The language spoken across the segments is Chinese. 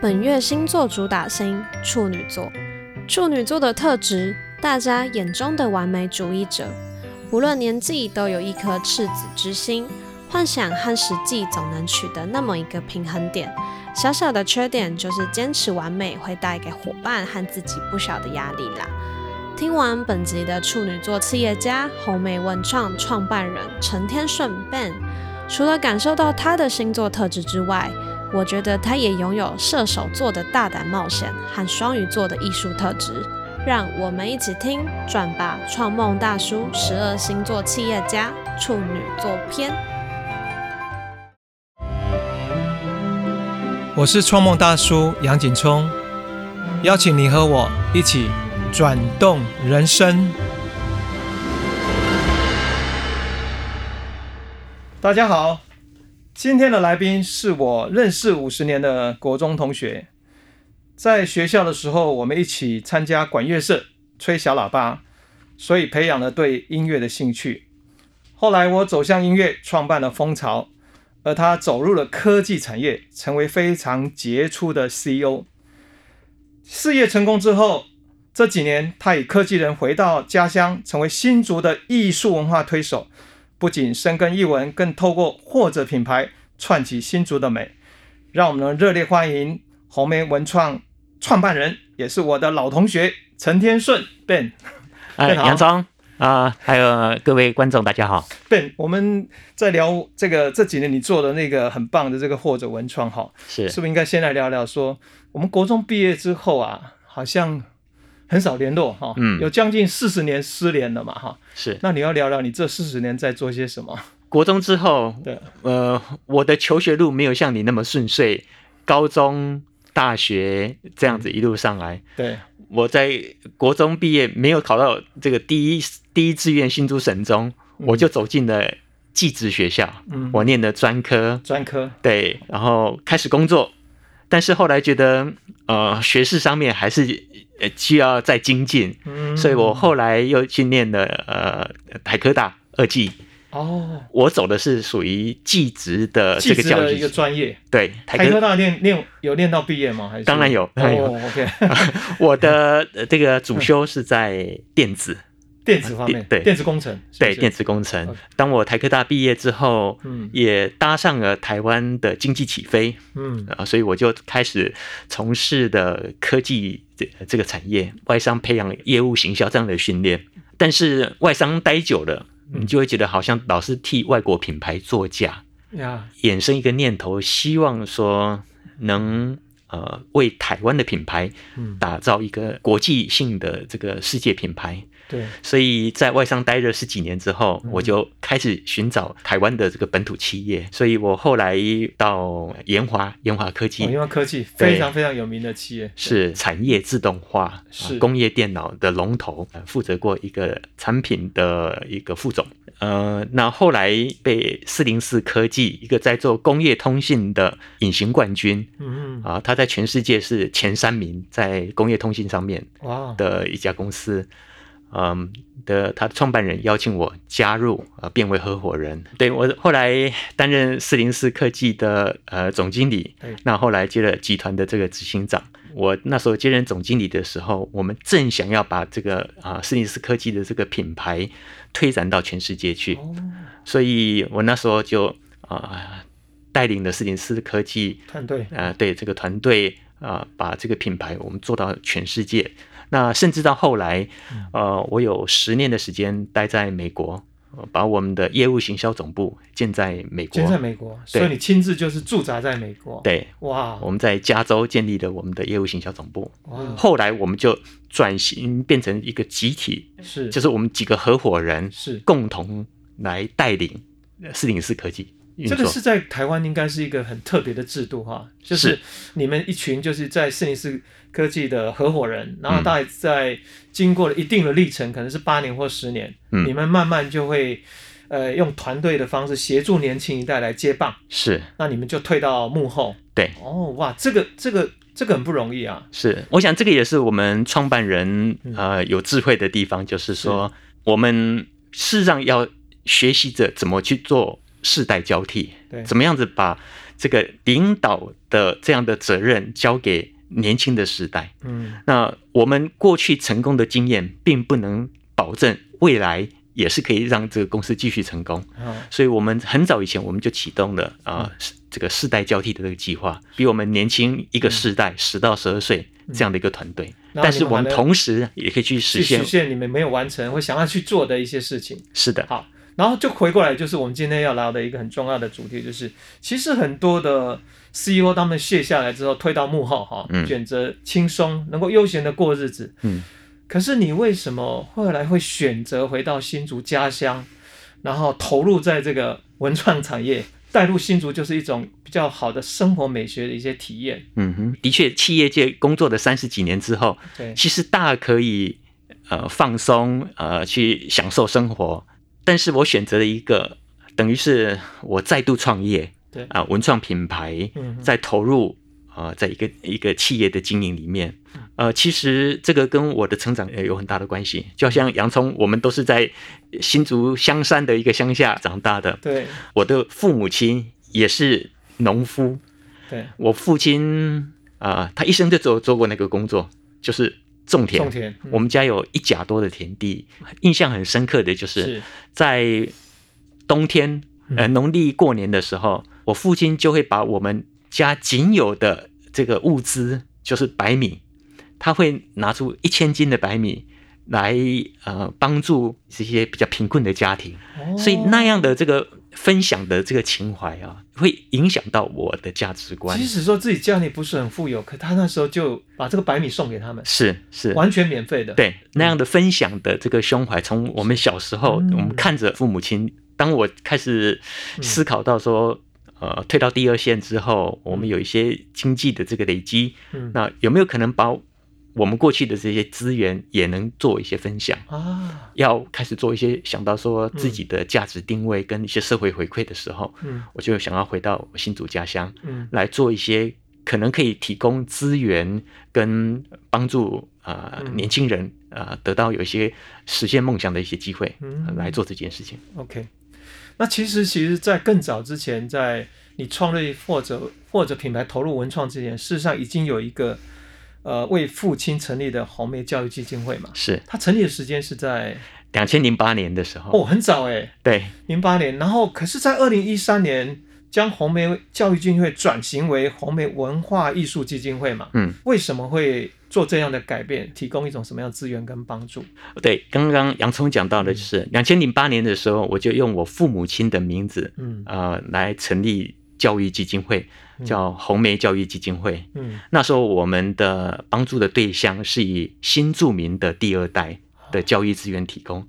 本月星座主打星处女座，处女座的特质，大家眼中的完美主义者，无论年纪都有一颗赤子之心，幻想和实际总能取得那么一个平衡点。小小的缺点就是坚持完美会带给伙伴和自己不小的压力啦。听完本集的处女座企业家红梅文创创办人陈天顺 Ben，除了感受到他的星座特质之外，我觉得他也拥有射手座的大胆冒险和双鱼座的艺术特质。让我们一起听《转吧创梦大叔十二星座企业家处女座篇》。我是创梦大叔杨景聪，邀请你和我一起转动人生。大家好，今天的来宾是我认识五十年的国中同学，在学校的时候，我们一起参加管乐社，吹小喇叭，所以培养了对音乐的兴趣。后来我走向音乐，创办了蜂巢。而他走入了科技产业，成为非常杰出的 CEO。事业成功之后，这几年他以科技人回到家乡，成为新竹的艺术文化推手。不仅深耕艺文，更透过或者品牌串起新竹的美。让我们热烈欢迎红梅文创创办人，也是我的老同学陈天顺 Ben。哎，杨聪。啊，还有各位观众，大家好。Ben，我们在聊这个这几年你做的那个很棒的这个或者文创哈，是是不是应该先来聊聊说，我们国中毕业之后啊，好像很少联络哈，嗯，有将近四十年失联了嘛哈，是。那你要聊聊你这四十年在做些什么？国中之后，对，呃，我的求学路没有像你那么顺遂，高中、大学这样子一路上来，对。我在国中毕业，没有考到这个第一第一志愿新竹省中，我就走进了技职学校。嗯，我念的专科，专科。对，然后开始工作，但是后来觉得呃学士上面还是需要再精进，所以我后来又去念了呃台科大二技。哦，我走的是属于技职的这个教育一个专业。对，台科大念念有念到毕业吗？还是当然有，当然有。OK，我的这个主修是在电子，电子方面，对，电子工程，对，电子工程。当我台科大毕业之后，嗯，也搭上了台湾的经济起飞，嗯啊，所以我就开始从事的科技这这个产业，外商培养业务行销这样的训练。但是外商待久了。你就会觉得好像老是替外国品牌作假，呀，衍生一个念头，希望说能呃为台湾的品牌打造一个国际性的这个世界品牌。对，所以在外商待了十几年之后，我就开始寻找台湾的这个本土企业。所以我后来到研华，研华科技，研华科技非常非常有名的企业，是产业自动化，是。工业电脑的龙头，负责过一个产品的一个副总。呃，那后来被四零四科技一个在做工业通信的隐形冠军，嗯。嗯，啊，他在全世界是前三名，在工业通信上面哇。的一家公司。嗯的，他的创办人邀请我加入，呃，变为合伙人。对我后来担任四零四科技的呃总经理，那后来接了集团的这个执行长。我那时候接任总经理的时候，我们正想要把这个啊四零四科技的这个品牌推展到全世界去，所以我那时候就啊带领了四零四科技团队，呃，对这个团队啊，把这个品牌我们做到全世界。那甚至到后来，呃，我有十年的时间待在美国，把我们的业务行销总部建在美国。建在美国，所以你亲自就是驻扎在美国。对，哇，我们在加州建立了我们的业务行销总部。后来我们就转型变成一个集体，是，就是我们几个合伙人是共同来带领四零四科技。这个是在台湾应该是一个很特别的制度哈，就是你们一群就是在四零四。科技的合伙人，然后大概在经过了一定的历程，可能是八年或十年，你们慢慢就会，呃，用团队的方式协助年轻一代来接棒。是，那你们就退到幕后。对，哦，哇，这个这个这个很不容易啊。是，我想这个也是我们创办人呃有智慧的地方，就是说我们事实上要学习着怎么去做世代交替，对，怎么样子把。这个领导的这样的责任交给年轻的时代。嗯，那我们过去成功的经验，并不能保证未来也是可以让这个公司继续成功。嗯，所以我们很早以前我们就启动了啊、是这个世代交替的这个计划，比我们年轻一个世代十到十二岁这样的一个团队。嗯但是我们同时也可以去实现去实，现你们没有完成或想要去做的一些事情。是的，好，然后就回过来，就是我们今天要聊的一个很重要的主题，就是其实很多的 CEO 他们卸下来之后，退到幕后哈，嗯选择轻松，能够悠闲的过日子。嗯，可是你为什么后来会选择回到新竹家乡，然后投入在这个文创产业？带入新竹就是一种比较好的生活美学的一些体验。嗯哼，的确，企业界工作的三十几年之后，对，其实大可以呃放松呃去享受生活，但是我选择了一个等于是我再度创业，对。啊、文创品牌嗯哼。再投入呃在一个一个企业的经营里面，呃其实这个跟我的成长也有很大的关系，就好像洋葱，我们都是在新竹香山的一个乡下长大的，对。我的父母亲也是农夫，对，我父亲啊、他一生就做做过那个工作，就是种田。种田，嗯我们家有一甲多的田地，印象很深刻的就是是在冬天，呃，嗯农历过年的时候，我父亲就会把我们家仅有的这个物资，就是白米，他会拿出一千斤的白米来呃帮助这些比较贫困的家庭。所以那样的这个分享的这个情怀啊，会影响到我的价值观。即。使说自己家里不是很富有，可他那时候就把这个白米送给他们，是是，完全免费的。，对那样的分享的这个胸怀，从我们小时候，嗯我们看着父母亲，当我开始思考到说，呃，退到第二线之后，我们有一些经济的这个累积，嗯。那有没有可能把我们过去的这些资源也能做一些分享？啊，要开始做一些想到说自己的价值定位跟一些社会回馈的时候，嗯我就想要回到我新竹家乡，嗯来做一些可能可以提供资源跟帮助呃嗯年轻人呃得到有一些实现梦想的一些机会，嗯呃来做这件事情。，OK。那其实，其实，在更早之前，在你创立或者或者品牌投入文创之前，事实上已经有一个呃为父亲成立的红梅教育基金会嘛。是它成立的时间是在两千零八年的时候，哦很早哎，对，零八年。然后，可是，在二零一三年将红梅教育基金会转型为红梅文化艺术基金会嘛。嗯，为什么会做这样的改变？提供一种什么样的资源跟帮助？对，刚刚洋葱讲到的就是两千零八年的时候，我就用我父母亲的名字，嗯呃，来成立教育基金会，叫红梅教育基金会。嗯。那时候我们的帮助的对象是以新住民的第二代的教育资源提供，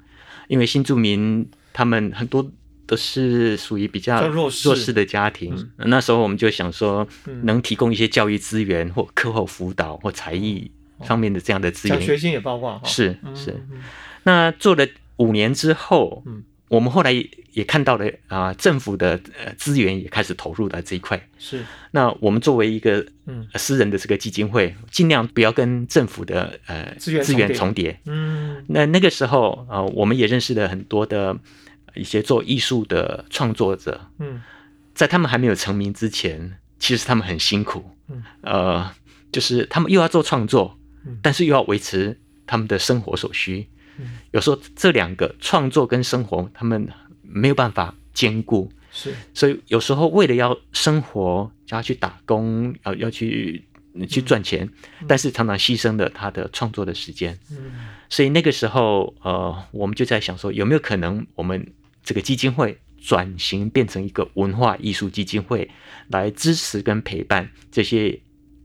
因为新住民他们很多都是属于比较弱势。的家庭，那时候我们就想说嗯，能提供一些教育资源或课后辅导或才艺方面的这样的资源，奖学金也包括。是嗯是。嗯。那做了五年之后，嗯我们后来也看到了啊、政府的呃资源也开始投入到这一块。是。那我们作为一个嗯。私人的这个基金会，尽量不要跟政府的呃资源资源重重叠。嗯。那那个时候啊、呃我们也认识了很多的一些做艺术的创作者，嗯。在他们还没有成名之前，其实他们很辛苦，嗯。呃，就是他们又要做创作嗯，但是又要维持他们的生活所需。嗯。有时候这两个创作跟生活，他们没有办法兼顾，是所以有时候为了要生活，就要去打工，要要去去赚钱，但是常常牺牲了他的创作的时间。嗯所以那个时候，呃，我们就在想说，有没有可能我们这个基金会转型变成一个文化艺术基金会，来支持跟陪伴这些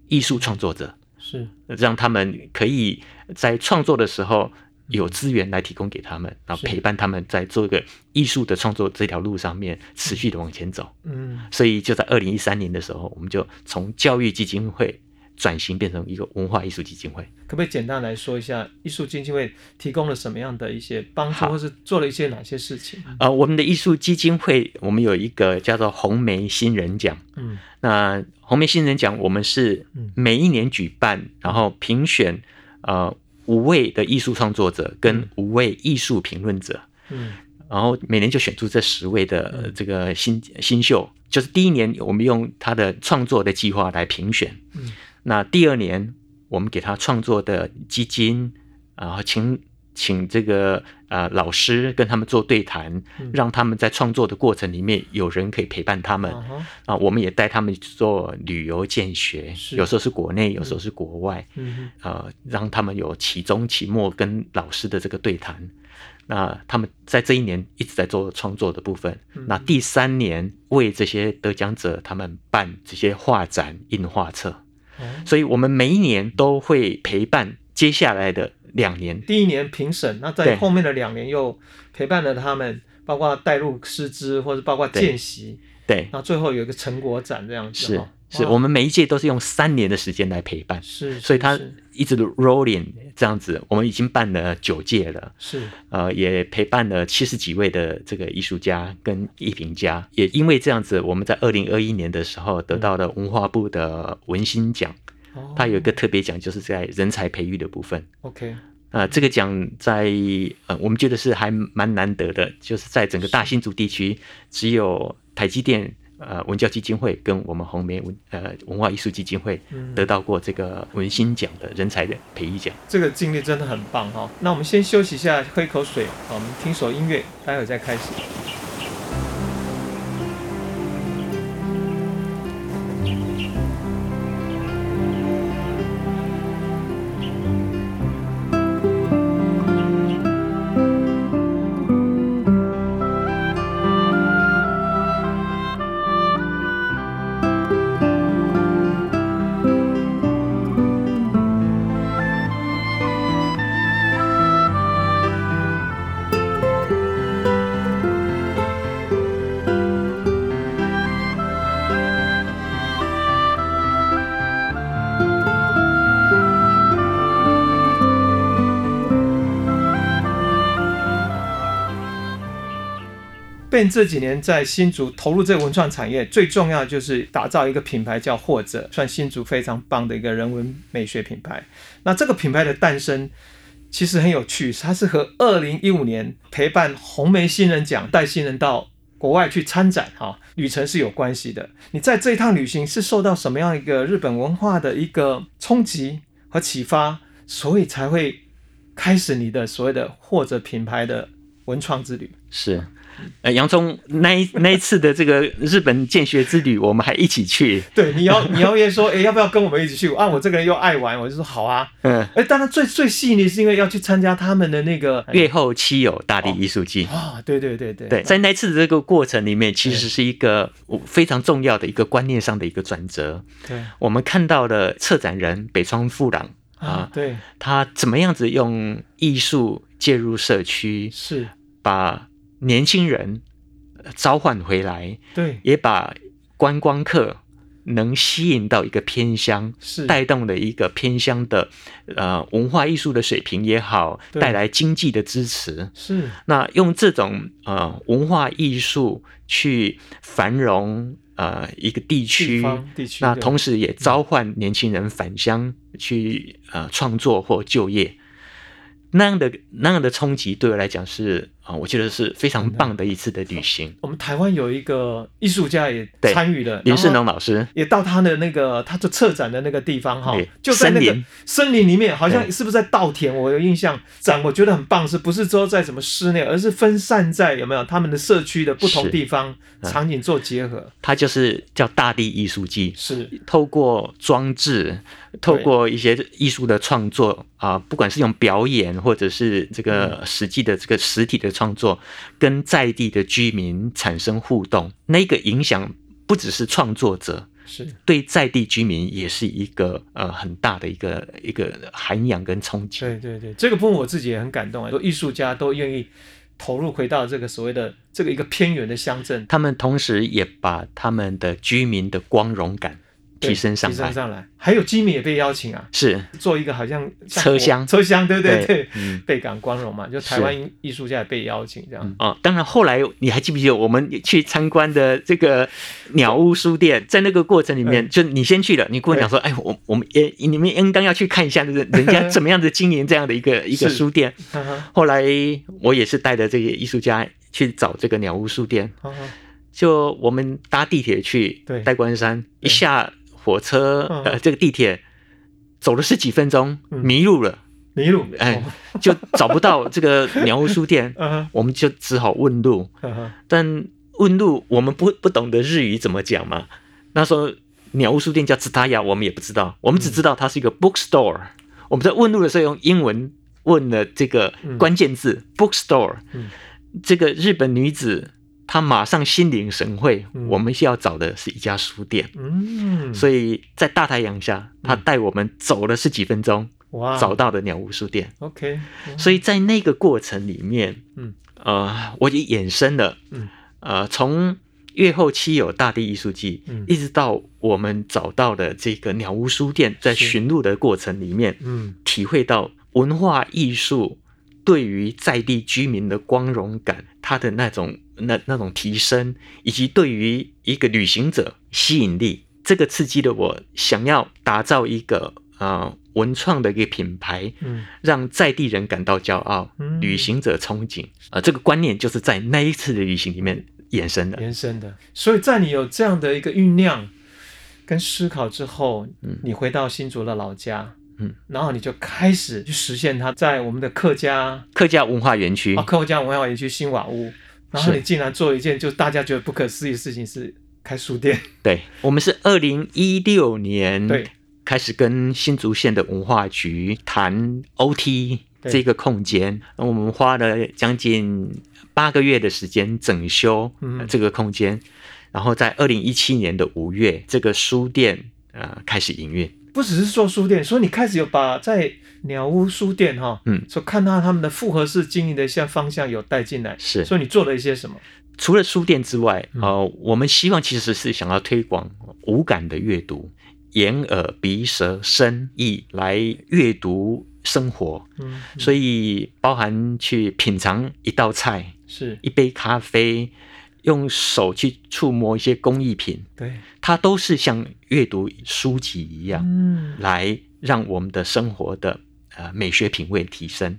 艺术创作者，是让他们可以在创作的时候有资源来提供给他们，然后陪伴他们在做一个艺术的创作这条路上面持续的往前走。嗯所以就在二零一三年的时候，我们就从教育基金会转型变成一个文化艺术基金会。可不可以简单来说一下艺术基金会提供了什么样的一些帮助，或是做了一些哪些事情？呃，我们的艺术基金会，我们有一个叫做红梅新人奖。嗯那红梅新人奖，我们是嗯每一年举办，然后评选呃五位的艺术创作者跟五位艺术评论者，嗯。然后每年就选出这十位的这个新新秀，就是第一年我们用他的创作的计划来评选，嗯，那第二年我们给他创作的基金，然后请请这个呃老师跟他们做对谈，让他们在创作的过程里面有人可以陪伴他们。啊，我们也带他们做旅游见学，有时候是国内，有时候是国外，嗯，呃，让他们有期中、期末跟老师的这个对谈。那他们在这一年一直在做创作的部分。那第三年为这些得奖者他们办这些画展、印画册。所以我们每一年都会陪伴接下来的两年。第一年评审，那在后面的两年又陪伴了他们，包括带入师资或者包括见习。对。那最后有一个成果展这样子。是。是我们每一届都是用三年的时间来陪伴，是，所以他一直 rolling 这样子，我们已经办了九届了，是，呃，也陪伴了七十几位的这个艺术家跟艺评家，也因为这样子，我们在二零二一年的时候得到了文化部的文心奖，它有一个特别奖，就是在人才培育的部分，OK，呃，这个奖在呃，我们觉得是还蛮难得的，就是在整个大新竹地区只有台积电。呃，文教基金会跟我们红梅文呃文化艺术基金会得到过这个文心奖的人才的培育奖，这个经历真的很棒哈。那我们先休息一下，喝一口水，我们听首音乐，待会再开始。Ben 这几年在新竹投入这个文创产业，最重要就是打造一个品牌，叫或者，算新竹非常棒的一个人文美学品牌。那这个品牌的诞生其实很有趣，它是和二零一五年陪伴红梅新人奖带新人到国外去参展哈旅程是有关系的。你在这一趟旅行是受到什么样一个日本文化的一个冲击和启发，所以才会开始你的所谓的或者品牌的文创之旅？是。呃，洋葱那一那一次的这个日本见学之旅，我们还一起去。对，你要你要约说，哎，要不要跟我们一起去？啊，我这个人又爱玩，我就说好啊。嗯，哎，当然最最吸引你是因为要去参加他们的那个月后七友大地艺术季啊。对对对对对，在那次的这个过程里面，其实是一个非常重要的一个观念上的一个转折。对，我们看到了策展人北川富朗啊，对，他怎么样子用艺术介入社区，是把。年轻人召唤回来，对，也把观光客能吸引到一个偏乡，是。带动了一个偏乡的呃文化艺术的水平也好，带来经济的支持。是。那用这种呃文化艺术去繁荣呃一个地区，地区，那同时也召唤年轻人返乡去呃创作或就业。那样的那样的冲击对我来讲是啊，我觉得是非常棒的一次的旅行。我们台湾有一个艺术家也参与了，林世农老师也到他的那个他的策展的那个地方哈，就在那个森林里面，好像是不是在稻田？我有印象展，我觉得很棒，是不是说在什么室内，而是分散在有没有他们的社区的不同地方场景做结合？它就是叫大地艺术季，是透过装置。透过一些艺术的创作啊，不管是用表演或者是这个实际的这个实体的创作，跟在地的居民产生互动，那个影响不只是创作者，是对在地居民也是一个呃很大的一个一个涵养跟冲击。对对对，这个部分我自己也很感动啊，说艺术家都愿意投入回到这个所谓的这个一个偏远的乡镇，他们同时也把他们的居民的光荣感。提升上来，上来，还有基米也被邀请啊，是。做一个好像车厢，车厢，对对对，倍感光荣嘛，就台湾艺术家也被邀请这样。哦，当然后来你还记不记得我们去参观的这个鸟屋书店，在那个过程里面，就你先去了，你跟我讲说，哎，我我们也你们应当要去看一下，就是人家怎么样子经营这样的一个 一个书店。后来我也是带着这些艺术家。去找这个鸟屋书店。就我们搭地铁去戴冠山，一下火车呃这个地铁走了十几分钟，迷路了，迷路。哎，就找不到这个 鸟屋书店，我们就只好问路。但问路我们不不懂得日语怎么讲嘛？那时候鸟屋书店叫 Tsutaya，我们也不知道，我们只知道它是一个 bookstore。我们在问路的时候用英文问了这个关键字 bookstore，这个日本女子。他马上心领神会，我们需要找的是一家书店。嗯，所以在大太阳下，他带我们走了十几分钟，哇，找到的鸟屋书店。OK，所以在那个过程里面，嗯，呃，我就衍生了，嗯，呃，从月后期有大地艺术季，嗯，一直到我们找到的这个鸟屋书店，在寻路的过程里面，嗯，体会到文化艺术对于在地居民的光荣感，它的那种。那那种提升，以及对于一个旅行者吸引力，这个刺激了我想要打造一个呃文创的一个品牌，嗯，让在地人感到骄傲，嗯旅行者憧憬啊，这个观念就是在那一次的旅行里面延伸的，延伸的。所以在你有这样的一个酝酿跟思考之后，嗯，你回到新竹的老家，嗯，然后你就开始去实现它在我们的客家客家文化园区。啊，客家文化园区新瓦屋。然后你竟然做一件就大家觉得不可思议的事情，是开书店。对，我们是二零一六年对。开始跟新竹县的文化局谈 OT 这个空间，我们花了将近八个月的时间整修这个空间，然后在二零一七年的五月，这个书店呃开始营运。不只是做书店，所以你开始有把在鸟屋书店哈，嗯，说看到他们的复合式经营的一些方向有带进来，是，所以你做了一些什么？除了书店之外，呃，我们希望其实是想要推广无感的阅读，眼耳鼻舌身意来阅读生活，嗯，所以包含去品尝一道菜，是。一杯咖啡。用手去触摸一些工艺品，对，它都是像阅读书籍一样，嗯，来让我们的生活的呃美学品味提升。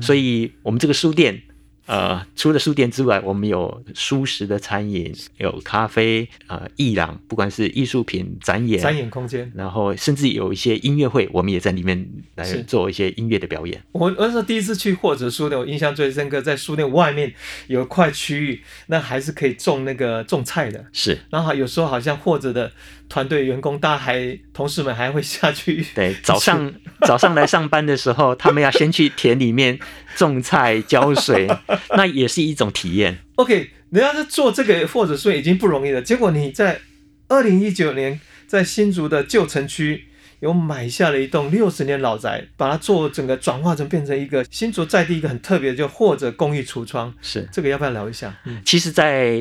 所以，我们这个书店。呃，除了书店之外，我们有舒适的餐饮，有咖啡，呃，艺廊，不管是艺术品展演，展演空间，然后甚至有一些音乐会，我们也在里面来做一些音乐的表演。我那时候第一次去或者书店，我印象最深刻，在书店外面有一块区域，那还是可以种那个种菜的，是。然后有时候好像或者的团队员工，大家还同事们还会下去，对，早上早上来上班的时候，他们要先去田里面。种菜浇水，那也是一种体验。OK，人家是做这个或者说已经不容易了，结果你在二零一九年在新竹的旧城区有买下了一栋六十年老宅，把它做整个转化成变成一个新竹在地一个很特别的，就或者公益橱窗。是这个要不要聊一下？其实，在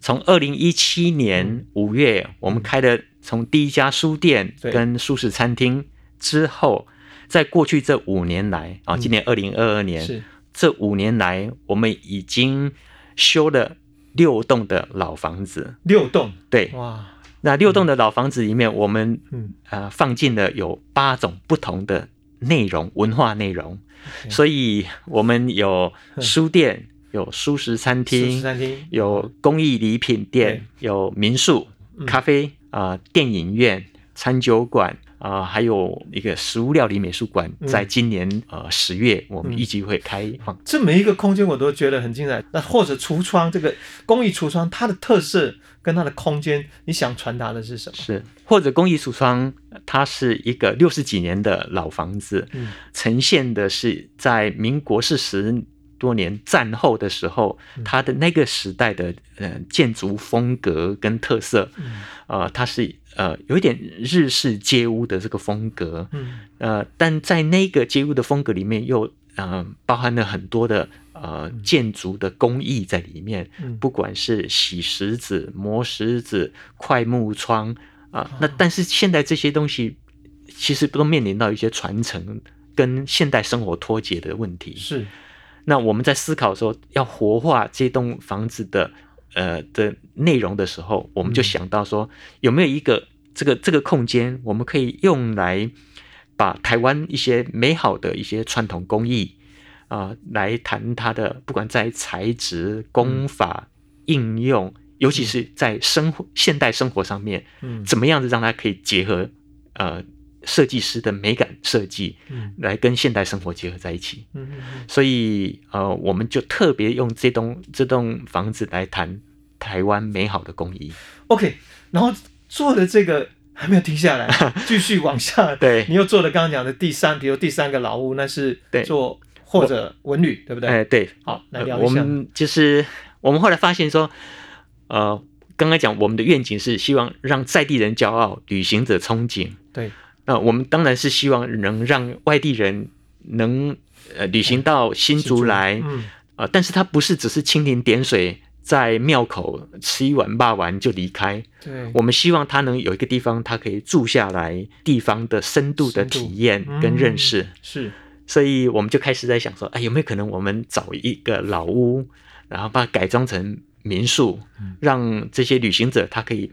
从二零一七年五月我们开的从第一家书店跟舒适餐厅之后。在过去这五年来啊，今年二零二二年，是。这五年来，我们已经修了六栋的老房子。六栋，对，哇，那六栋的老房子里面，我们嗯。啊放进了有八种不同的内容，文化内容。所以，我们有书店，有素食餐厅，餐厅有公益礼品店，有民宿、咖啡啊，电影院、餐酒馆。啊，还有一个食物料理美术馆，在今年呃十月，我们预计会开放。这每一个空间我都觉得很精彩。那或者橱窗这个工艺橱窗，它的特色跟它的空间，你想传达的是什么？是或者工艺橱窗，它是一个六十几年的老房子，呈现的是在民国四十多年战后的时候，它的那个时代的呃建筑风格跟特色，呃，它是。呃，有一点日式街屋的这个风格，嗯，呃，但在那个街屋的风格里面，又呃包含了很多的呃建筑的工艺在里面，不管是洗石子、磨石子、快木窗啊，那但是现在这些东西其实都面临到一些传承跟现代生活脱节的问题。是，那我们在思考说要活化这栋房子的。呃的内容的时候，我们就想到说，有没有一个这个这个空间，我们可以用来把台湾一些美好的一些传统工艺，啊，来谈它的不管在材质、工法、应用，尤其是在生活现代生活上面，嗯，怎么样子让它可以结合呃设计师的美感设计，嗯，来跟现代生活结合在一起，嗯嗯，所以呃，我们就特别用这栋这栋房子来谈台湾美好的工艺。OK，然后做的这个。还没有停下来，继续往下。对，你又做了刚刚讲的第三，比如第三个老屋，那是做或者文旅，对不对？哎，对。好，来聊一下。我们就是我们后来发现说，呃，刚刚讲我们的愿景是希望让在地人骄傲，旅行者憧憬。对。那我们当然是希望能让外地人能呃旅行到新竹来，嗯啊，但是它不是只是蜻蜓点水。在庙口吃一碗霸丸就离开。对，我们希望他能有一个地方，他可以住下来，地方的深度的体验跟认识。是，所以我们就开始在想说，哎，有没有可能我们找一个老屋，然后把它改装成民宿，让这些旅行者他可以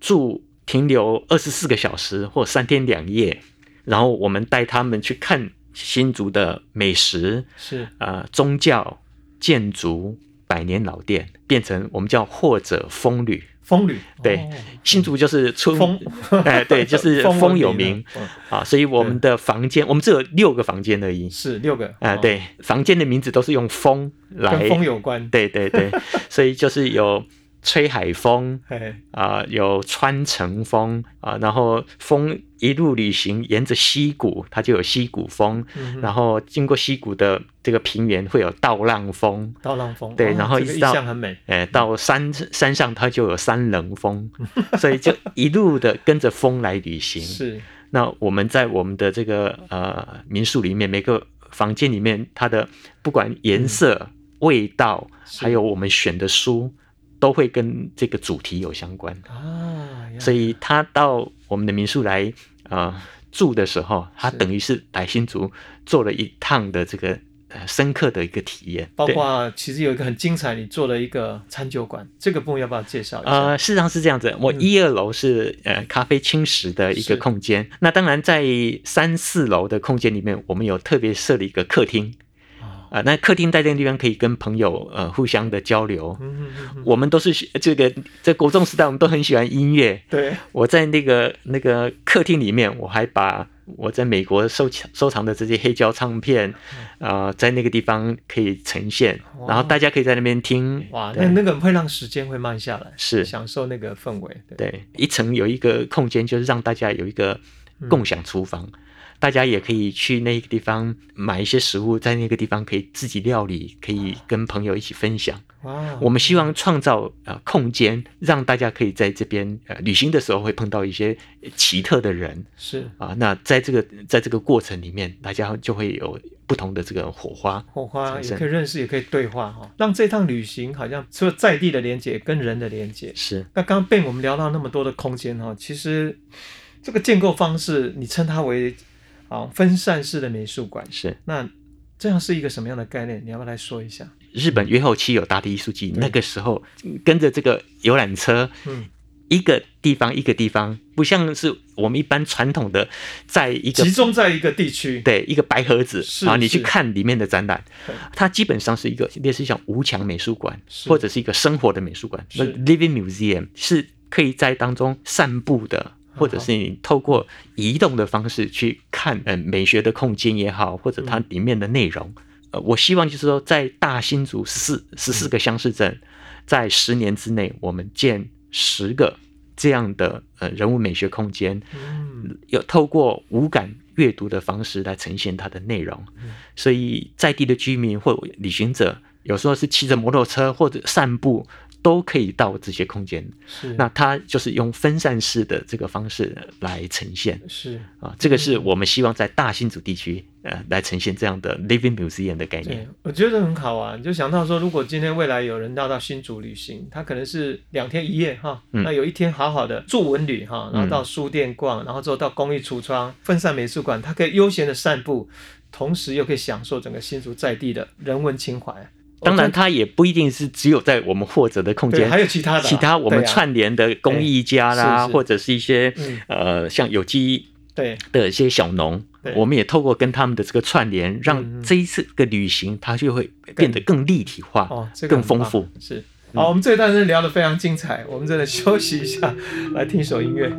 住停留二十四个小时或三天两夜，然后我们带他们去看新竹的美食，是。啊，宗教建筑。百年老店变成我们叫或者风旅，风旅。对，新竹就是春风，哎对，就是 风有名。啊，所以我们的房间，我们只有六个房间而已，是六个。啊，对，房间的名字都是用风来，跟风有关，对对对，所以就是有。吹海风，啊，有穿城风啊，然后风一路旅行，沿着溪谷，它就有溪谷风，然后经过溪谷的这个平原会有倒浪风，倒浪风，对，然后一直到很美，哎，到山山上它就有山棱风，所以就一路的跟着风来旅行。是，那我们在我们的这个呃民宿里面，每个房间里面，它的不管颜色、味道，还有我们选的书。都会跟这个主题有相关啊，所以他到我们的民宿来啊住的时候，他等于是来新竹做了一趟的这个呃深刻的一个体验。包括其实有一个很精彩，你做了一个餐酒馆，这个部分要不要介绍一下？呃，事实上是这样子，我一二楼是呃咖啡轻食的一个空间，那当然在三四楼的空间里面，我们有特别设了一个客厅。啊，那客厅在这个地方可以跟朋友呃互相的交流。嗯嗯我们都是这个在国中时代，我们都很喜欢音乐。对，我在那个那个客厅里面，我还把我在美国收藏收藏的这些黑胶唱片啊，在那个地方可以呈现，然后大家可以在那边听。哇，那那个会让时间会慢下来，是享受那个氛围。对，一层有一个空间，就是让大家有一个共享厨房。大家也可以去那个地方买一些食物，在那个地方可以自己料理，可以跟朋友一起分享。哇！我们希望创造呃空间，让大家可以在这边呃旅行的时候会碰到一些奇特的人。是啊，那在这个在这个过程里面，大家就会有不同的这个火花。火花也可以认识，也可以对话哈，让这趟旅行好像除了在地的连接，跟人的连接。是。那刚刚被我们聊到那么多的空间哈，其实这个建构方式，你称它为。好，分散式的美术馆。是。那这样是一个什么样的概念？你要不要来说一下？日本约后期有大地艺术季，那个时候跟着这个游览车，嗯，一个地方一个地方，不像是我们一般传统的，在一个集中在一个地区，对，一个白盒子啊，你去看里面的展览，它基本上是一个类似像无墙美术馆，或者是一个生活的美术馆，living museum 是可以在当中散步的。或者是你透过移动的方式去看，呃，美学的空间也好，或者它里面的内容，呃，我希望就是说，在大新竹四十四个乡市镇，在十年之内，我们建十个这样的呃人物美学空间，嗯，有透过无感阅读的方式来呈现它的内容，所以在地的居民或旅行者，有时候是骑着摩托车或者散步。都可以到这些空间，是。那它就是用分散式的这个方式来呈现，是。啊，这个是我们希望在大新竹地区呃来呈现这样的 living museum 的概念。我觉得很好啊，就想到说，如果今天未来有人要到新竹旅行，他可能是两天一夜哈，那有一天好好的住文旅哈，然后到书店逛，然后之后到公益橱窗、分散美术馆，他可以悠闲的散步，同时又可以享受整个新竹在地的人文情怀。当然，它也不一定是只有在我们或者的空间，还有其他的，其他我们串联的工艺家啦，或者是一些呃，像有机对。的一些小农我们也透过跟他们的这个串联，让这一次的旅行它就会变得更立体化，哦，更丰富。是，好，我们这一段是聊得非常精彩，我们真的休息一下，来听一首音乐。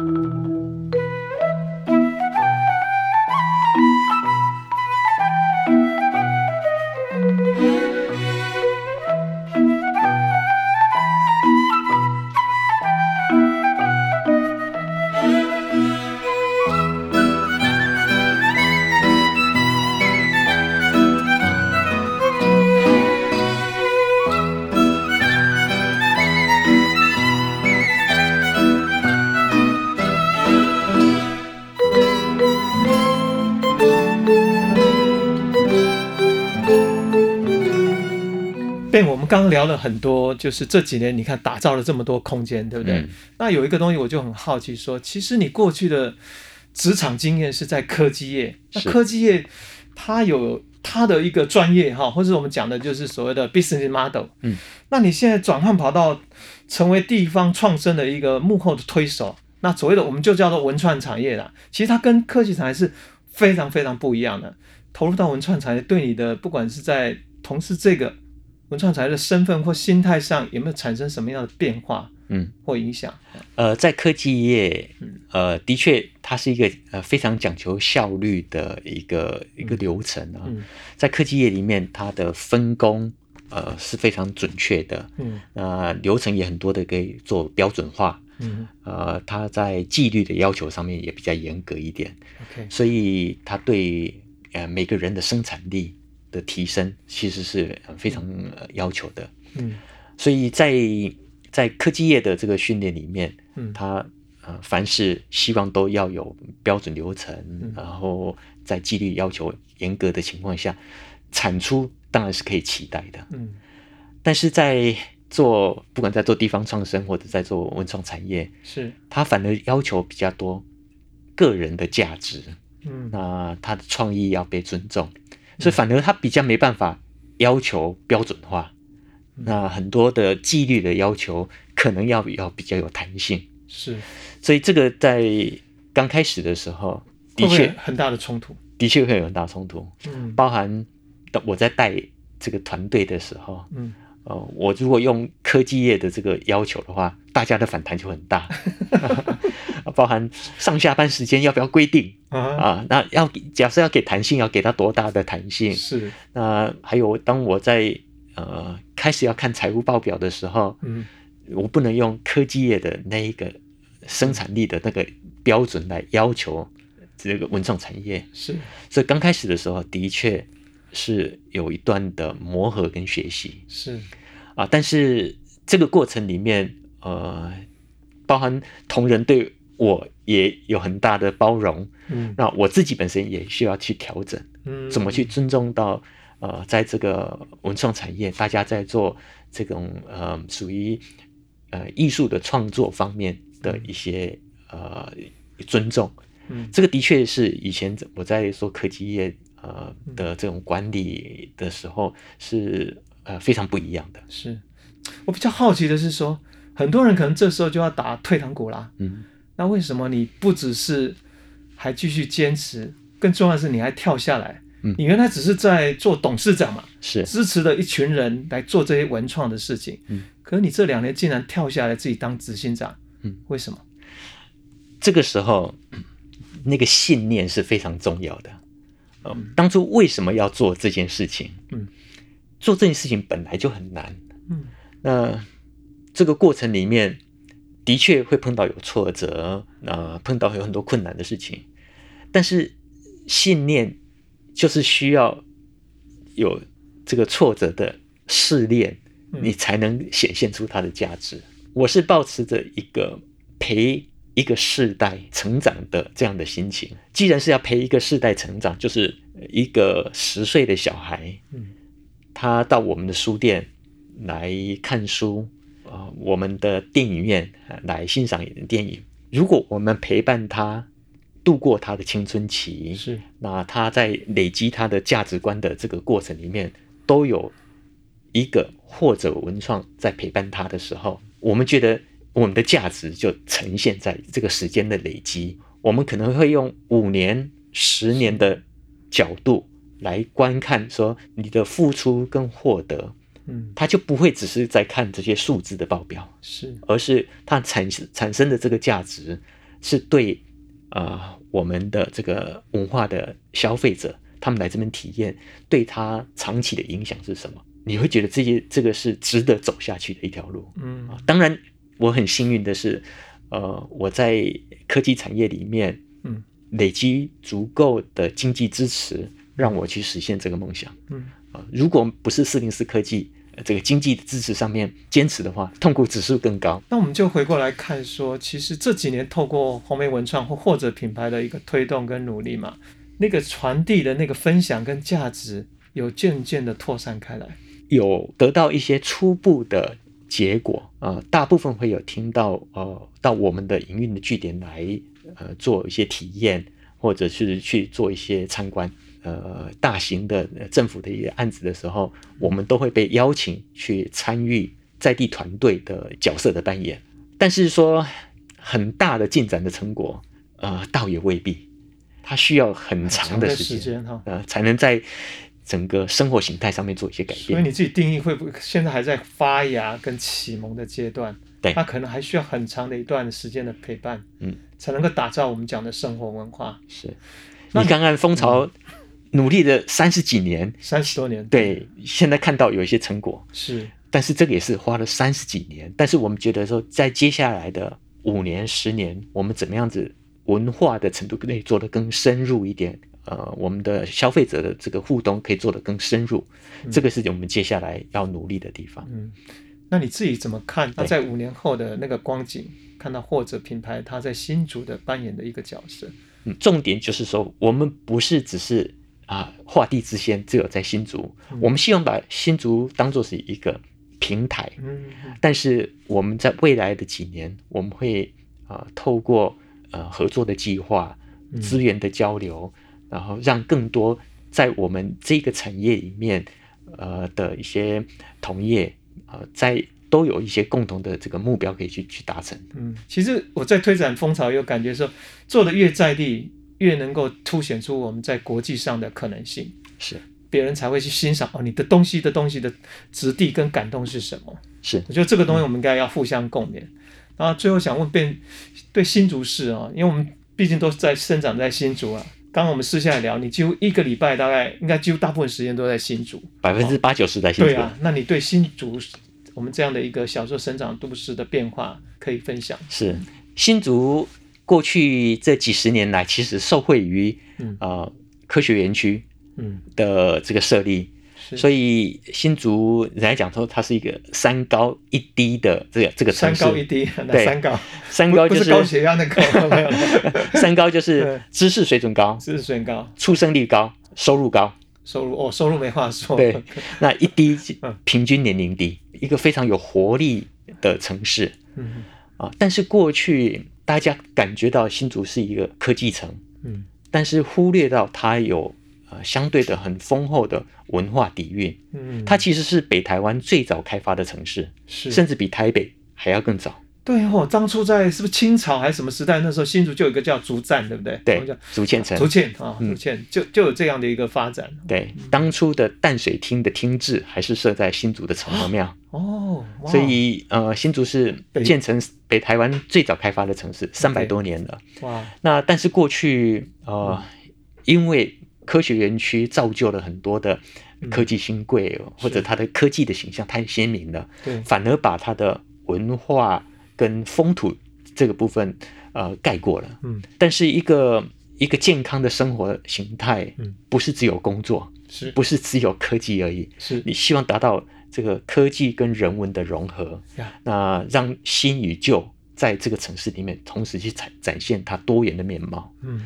刚刚聊了很多，就是这几年你看打造了这么多空间，对不对？那有一个东西我就很好奇，说其实你过去的职场经验是在科技业，那科技业它有它的一个专业哈，或者我们讲的就是所谓的 business model。嗯，那你现在转换跑道，成为地方创生的一个幕后的推手，那所谓的我们就叫做文创产业了。其实它跟科技产业是非常非常不一样的。投入到文创产业，对你的不管是在从事这个。文创产业的身份或心态上有没有产生什么样的变化？嗯，或影响？呃，在科技业，呃，的确，它是一个呃非常讲求效率的一个一个流程啊。在科技业里面，它的分工呃是非常准确的。嗯，呃，流程也很多的可以做标准化。嗯，呃，它在纪律的要求上面也比较严格一点。OK，所以它对呃每个人的生产力。的提升其实是非常要求的，嗯，所以在在科技业的这个训练里面，嗯，他呃凡是希望都要有标准流程，然后在纪律要求严格的情况下，产出当然是可以期待的，嗯，但是在做不管在做地方创生或者在做文创产业，是。他反而要求比较多个人的价值，嗯，那他的创意要被尊重。所以反而他比较没办法要求标准化，那很多的纪律的要求可能要要比较有弹性。是，所以这个在刚开始的时候，的确很大的冲突，的确会有很大冲突。嗯，包含我在带这个团队的时候，嗯。哦，我如果用科技业的这个要求的话，大家的反弹就很大，包含上下班时间要不要规定啊？那要假设要给弹性，要给他多大的弹性？是。那还有，当我在呃开始要看财务报表的时候，嗯，我不能用科技业的那一个生产力的那个标准来要求这个文创产业。是。所以刚开始的时候，的确。是有一段的磨合跟学习，是。啊，但是这个过程里面，呃，包含同仁对我也有很大的包容，嗯，那我自己本身也需要去调整，嗯，怎么去尊重到呃，在这个文创产业，大家在做这种呃属于呃艺术的创作方面的一些呃尊重，嗯，这个的确是以前我在说科技业。呃的这种管理的时候是呃非常不一样的。是我比较好奇的是说，很多人可能这时候就要打退堂鼓啦。嗯，那为什么你不只是还继续坚持，更重要的是你还跳下来？嗯，你原来只是在做董事长嘛，是支持了一群人来做这些文创的事情。嗯，可是你这两年竟然跳下来自己当执行长。嗯，为什么？这个时候那个信念是非常重要的。当初为什么要做这件事情？嗯，做这件事情本来就很难。嗯，那这个过程里面的确会碰到有挫折，啊，碰到有很多困难的事情。但是信念就是需要有这个挫折的试炼，你才能显现出它的价值。我是保持着一个陪。一个世代成长的这样的心情，既然是要陪一个世代成长，就是一个十岁的小孩，嗯，他到我们的书店来看书，啊，我们的电影院来欣赏电影。如果我们陪伴他度过他的青春期，是那他在累积他的价值观的这个过程里面，都有一个或者文创在陪伴他的时候，我们觉得。我们的价值就呈现在这个时间的累积。我们可能会用五年十年的角度来观看，说你的付出跟获得，嗯，他就不会只是在看这些数字的报表，是，而是它产产生的这个价值是对啊我们的这个文化的消费者，他们来这边体验，对他长期的影响是什么？你会觉得这些这个是值得走下去的一条路，嗯啊，当然我很幸运的是，呃，我在科技产业里面，嗯，累积足够的经济支持，让我去实现这个梦想，嗯啊，如果不是四零四科技呃这个经济的支持上面坚持的话，痛苦指数更高。那我们就回过来看说，其实这几年透过红梅文创或或者品牌的一个推动跟努力嘛，那个传递的那个分享跟价值有渐渐的扩散开来。有得到一些初步的结果啊、呃，大部分会有听到呃，到我们的营运的据点来呃做一些体验，或者是去做一些参观。呃，大型的政府的一些案子的时候，我们都会被邀请去参与在地团队的角色的扮演。但是说很大的进展的成果，呃，倒也未必，它需要很长的时间哈，呃，才能在。整个生活形态上面做一些改变，所以你自己定义会不会现在还在发芽跟启蒙的阶段？对，它可能还需要很长的一段时间的陪伴，嗯，才能够打造我们讲的生活文化。是，你看看蜂巢努力了三十几年，三十多年，对，现在看到有一些成果，是，但是这个也是花了三十几年。但是我们觉得说，在接下来的五年、十年，我们怎么样子文化的程度可以做得更深入一点？呃，我们的消费者的这个互动可以做得更深入，嗯、这个是我们接下来要努力的地方。嗯，那你自己怎么看？那在五年后的那个光景，看到或者品牌它在新竹的扮演的一个角色？嗯，重点就是说，我们不是只是啊画地自限，只有在新竹，嗯、我们希望把新竹当做是一个平台。嗯，但是我们在未来的几年，我们会啊透过呃合作的计划、资源的交流。然后让更多在我们这个产业里面，呃的一些同业，呃，在都有一些共同的这个目标可以去去达成。嗯，其实我在推展蜂巢有感觉说，做的越在地，越能够凸显出我们在国际上的可能性。是，别人才会去欣赏哦，你的东西的东西的质地跟感动是什么？是，我觉得这个东西我们应该要互相共勉。然后最后想问，变对新竹市啊，因为我们毕竟都是在生长在新竹啊。刚刚我们私下聊，你几乎一个礼拜大概应该几乎大部分时间都在新竹，百分之八九十在新竹。对啊，那你对新竹我们这样的一个小时候生长都市的变化可以分享？是新竹过去这几十年来，其实受惠于嗯呃科学园区嗯的这个设立。所以以新竹人家讲说，它是一个三高一低的这个这个城市。三高一低，对，三高，三高就是高血压的高，没有。三高就是知识水准高，知识水准高，出生率高，收入高。收入哦，收入没话说。对，那一低 平均年龄低，一个非常有活力的城市。嗯啊，但是过去大家感觉到新竹是一个科技城，嗯，但是忽略到它有。呃，相对的很丰厚的文化底蕴，嗯，它其实是北台湾最早开发的城市，是甚至比台北还要更早。对哦，当初在是不是清朝还是什么时代？那时候新竹就有一个叫竹站，对不对？对，竹堑城，竹堑啊，竹堑就就有这样的一个发展。对，当初的淡水厅的厅制还是设在新竹的城隍庙。哦，所以呃，新竹是建成北台湾最早开发的城市，三百多年了。哇，那但是过去呃，因为科学园区造就了很多的科技新贵，或者它的科技的形象太鲜明了，对，反而把它的文化跟风土这个部分呃盖过了。嗯，但是一个一个健康的生活形态，嗯，不是只有工作，是不是只有科技而已？是你希望达到这个科技跟人文的融合，那让新与旧在这个城市里面同时去展展现它多元的面貌。嗯，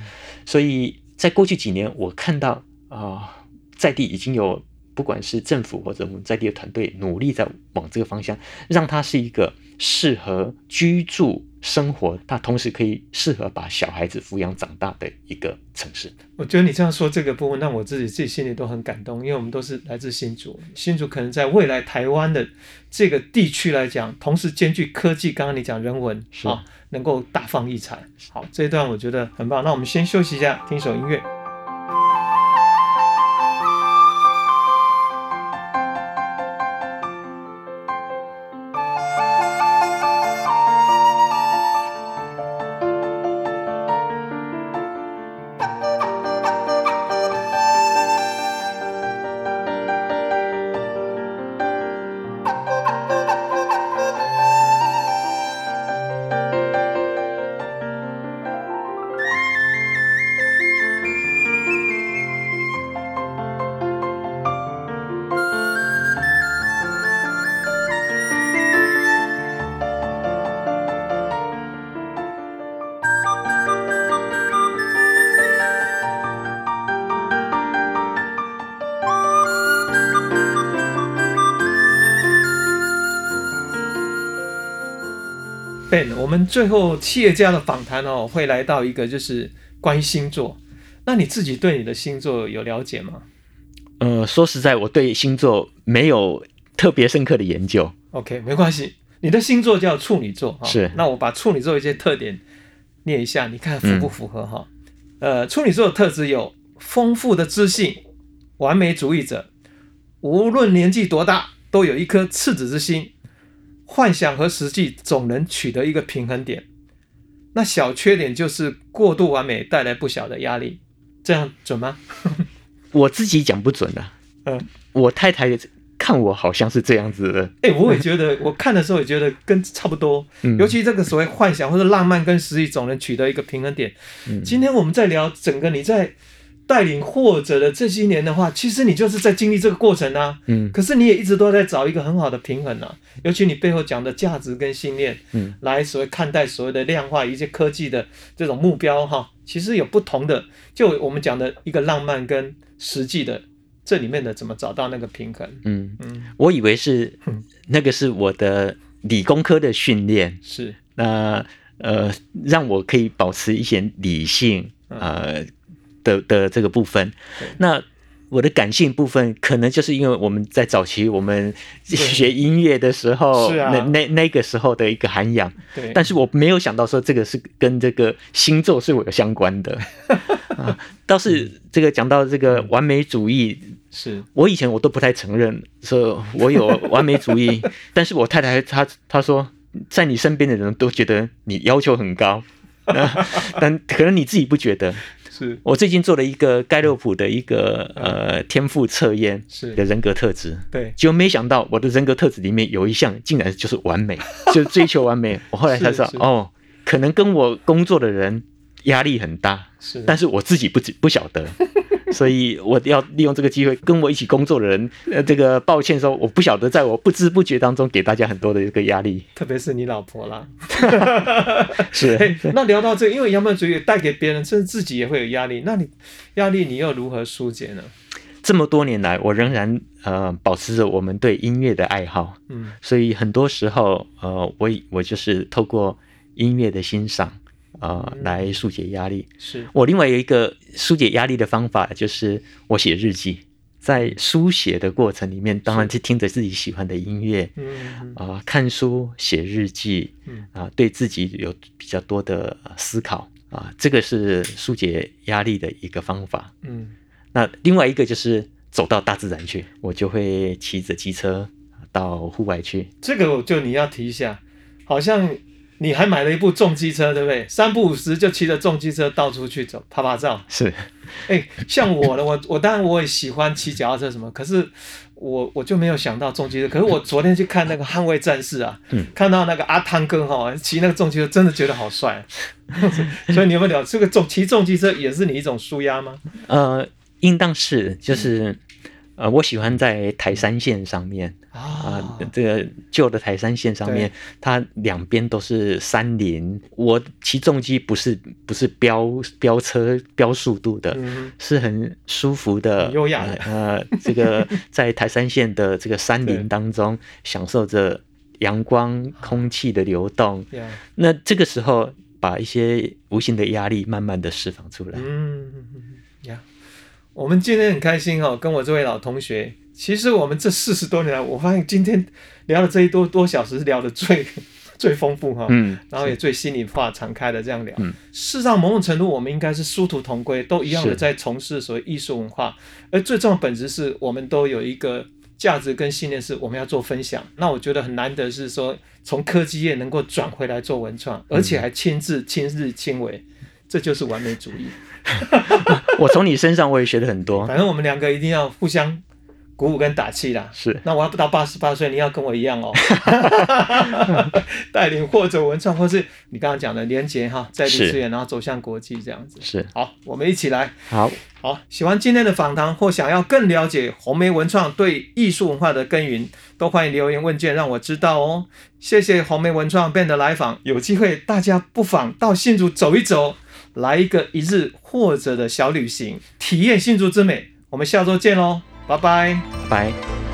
所以。在过去几年，我看到啊、在地已经有不管是政府或者我们在地的团队努力在往这个方向，让它是一个适合居住生活，它同时可以适合把小孩子抚养长大的一个城市。我觉得你这样说这个部分，让我自己自己心里都很感动，因为我们都是来自新竹，新竹可能在未来台湾的这个地区来讲，同时兼具科技，刚刚你讲人文啊。能够大放异彩。好，这一段我觉得很棒。那我们先休息一下，听一首音乐。我们最后企业家的访谈哦，会来到一个就是关于星座。那你自己对你的星座有了解吗？呃，说实在，我对星座没有特别深刻的研究。OK，没关系。你的星座叫处女座哈。是。那我把处女座一些特点念一下，你看符不符合哈？呃，处女座的特质有丰富的知性、完美主义者，无论年纪多大，都有一颗赤子之心。幻想和实际总能取得一个平衡点，那小缺点就是过度完美带来不小的压力，这样准吗？我自己讲不准的，嗯，我太太看我好像是这样子的，哎，我也觉得，我看的时候也觉得跟差不多，尤其这个所谓幻想或者浪漫跟实际总能取得一个平衡点。今天我们在聊整个你在。带领或者的这些年的话，其实你就是在经历这个过程啊。嗯。可是你也一直都在找一个很好的平衡啊，尤其你背后讲的价值跟信念，嗯，来所谓看待所谓的量化一些科技的这种目标哈，其实有不同的。就我们讲的一个浪漫跟实际的这里面的怎么找到那个平衡？嗯嗯。我以为是那个是我的理工科的训练，是那呃让我可以保持一些理性呃。的的这个部分，那我的感性部分，可能就是因为我们在早期我们 学音乐的时候，那那那个时候的一个涵养。对，但是我没有想到说这个是跟这个星座是有相关的。啊，倒是这个讲到这个完美主义，是我以前我都不太承认说我有完美主义，但是我太太她她说，在你身边的人都觉得你要求很高，但可能你自己不觉得。是。我最近做了一个盖洛普的一个呃天赋测验，是。的人格特质，对，结果没想到我的人格特质里面有一项竟然就是完美，就追求完美。我后来才知道，哦，可能跟我工作的人压力很大，是，但是我自己不不晓得。所以我要利用这个机会，跟我一起工作的人，呃，这个抱歉说，我不晓得，在我不知不觉当中给大家很多的一个压力，特别是你老婆啦。是。那聊到这，因为阳漫主义带给别人，甚至自己也会有压力，那你压力你又如何疏解呢？这么多年来，我仍然呃保持着我们对音乐的爱好，嗯，所以很多时候，呃，我我就是透过音乐的欣赏。啊，来疏解压力。是我另外有一个疏解压力的方法，就是我写日记。在书写的过程里面，当然是听着自己喜欢的音乐，嗯啊，看书、写日记，嗯啊，对自己有比较多的思考啊，这个是疏解压力的一个方法。嗯，那另外一个就是走到大自然去，我就会骑着机车到户外去。这个就你要提一下，好像。你还买了一部重机车，对不对？三不五时就骑着重机车到处去走，拍拍照。是，哎，像我呢，我我当然我也喜欢骑脚踏车什么，可是我我就没有想到重机车。可是我昨天去看那个《捍卫战士》啊，看到那个阿汤哥哈骑那个重机车，真的觉得好帅。所以你有没有聊这个重骑重机车也是你一种舒压吗？呃，应当是，就是。呃，我喜欢在台山线上面啊，这个旧的台山线上面，它两边都是山林。我骑重机不是不是飙飙车飙速度的，是很舒服的、优雅的。呃，这个 在台山线的这个山林当中，享受着阳光、空气的流动。那这个时候，把一些无形的压力慢慢的释放出来。我们今天很开心哈，跟我这位老同学，其实我们这四十多年来，我发现今天聊了这一多多小时，聊的最最丰富哈，嗯，然后也最心里话敞开的这样聊，嗯，事实上某种程度我们应该是殊途同归，都一样的在从事所谓艺术文化，而最重要的本质是我们都有一个价值跟信念，是我们要做分享。那我觉得很难得是说，从科技业能够转回来做文创，而且还亲自亲日亲为。这就是完美主义。我从你身上我也学了很多。反正我们两个一定要互相鼓舞跟打气啦。是。那我还不到八十八岁，你要跟我一样哦。带领或者文创，或是你刚刚讲的连接哈，在地资源，然后走向国际这样子。是。好，我们一起来。好。好，喜欢今天的访谈或想要更了解红梅文创对艺术文化的耕耘，都欢迎留言问卷让我知道哦。谢谢红梅文创 Ben 的来访，有机会大家不妨到新竹走一走。来一个一日或者的小旅行，体验新竹之美。我们下周见喽，拜拜，拜。